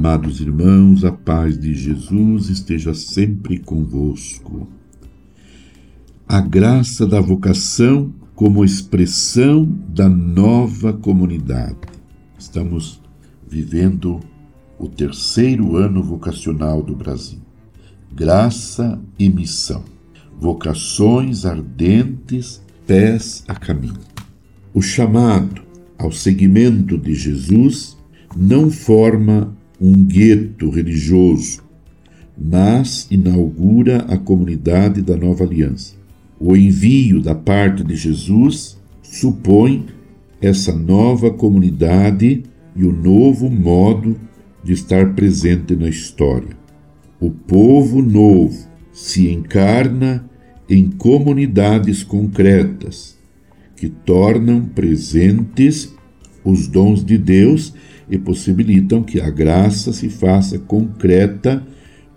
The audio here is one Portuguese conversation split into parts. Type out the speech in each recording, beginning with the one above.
Amados irmãos, a paz de Jesus esteja sempre convosco. A graça da vocação como expressão da nova comunidade. Estamos vivendo o terceiro ano vocacional do Brasil. Graça e missão. Vocações ardentes, pés a caminho. O chamado ao seguimento de Jesus não forma um gueto religioso, mas inaugura a comunidade da nova aliança. O envio da parte de Jesus supõe essa nova comunidade e o novo modo de estar presente na história. O povo novo se encarna em comunidades concretas que tornam presentes os dons de Deus e possibilitam que a graça se faça concreta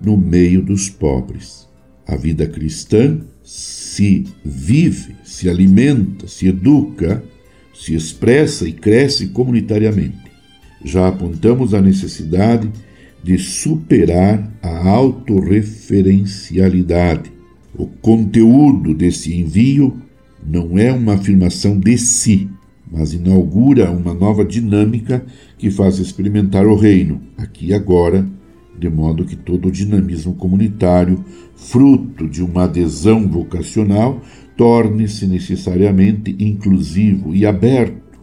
no meio dos pobres. A vida cristã se vive, se alimenta, se educa, se expressa e cresce comunitariamente. Já apontamos a necessidade de superar a autorreferencialidade. O conteúdo desse envio não é uma afirmação de si, mas inaugura uma nova dinâmica que faz experimentar o reino, aqui e agora, de modo que todo o dinamismo comunitário, fruto de uma adesão vocacional, torne-se necessariamente inclusivo e aberto,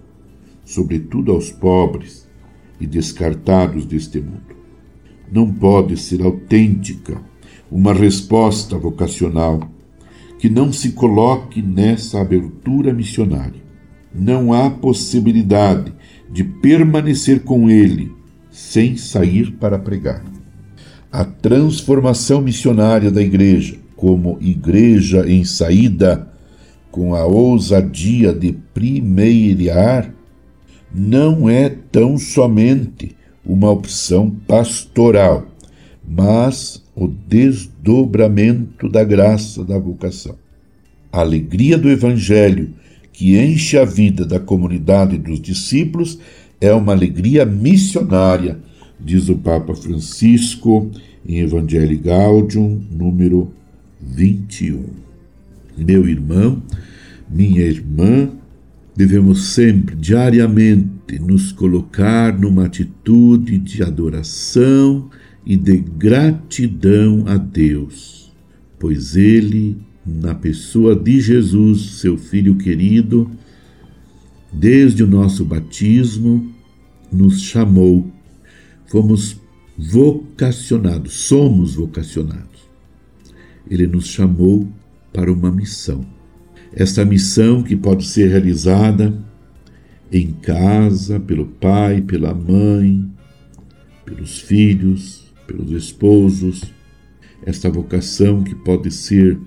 sobretudo aos pobres e descartados deste mundo. Não pode ser autêntica uma resposta vocacional que não se coloque nessa abertura missionária não há possibilidade de permanecer com ele sem sair para pregar. A transformação missionária da igreja, como igreja em saída, com a ousadia de primeirar, não é tão somente uma opção pastoral, mas o desdobramento da graça da vocação. A alegria do Evangelho que enche a vida da comunidade dos discípulos é uma alegria missionária, diz o Papa Francisco em Evangelii Gaudium, número 21. Meu irmão, minha irmã, devemos sempre, diariamente, nos colocar numa atitude de adoração e de gratidão a Deus, pois Ele na pessoa de Jesus, seu Filho querido, desde o nosso batismo, nos chamou. Fomos vocacionados, somos vocacionados. Ele nos chamou para uma missão. Essa missão que pode ser realizada em casa, pelo pai, pela mãe, pelos filhos, pelos esposos. Esta vocação que pode ser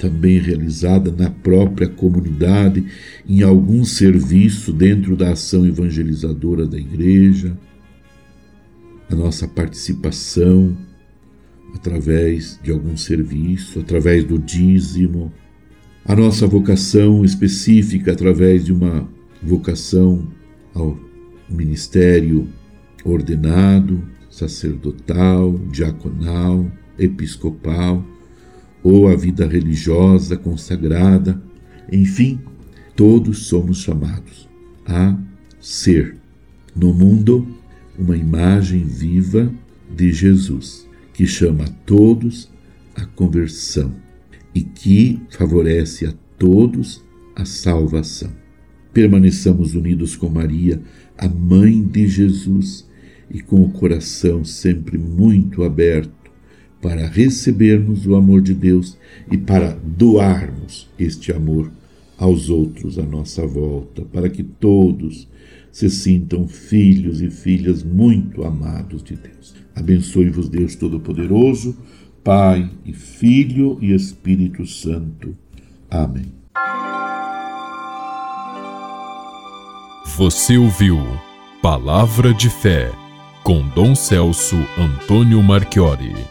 também realizada na própria comunidade, em algum serviço dentro da ação evangelizadora da igreja, a nossa participação através de algum serviço, através do dízimo, a nossa vocação específica através de uma vocação ao ministério ordenado, sacerdotal, diaconal, episcopal ou a vida religiosa consagrada, enfim, todos somos chamados a ser no mundo uma imagem viva de Jesus, que chama a todos à conversão e que favorece a todos a salvação. Permaneçamos unidos com Maria, a mãe de Jesus, e com o coração sempre muito aberto para recebermos o amor de Deus e para doarmos este amor aos outros à nossa volta, para que todos se sintam filhos e filhas muito amados de Deus. Abençoe-vos, Deus Todo-Poderoso, Pai e Filho e Espírito Santo. Amém. Você ouviu Palavra de Fé com Dom Celso Antônio Marchiori.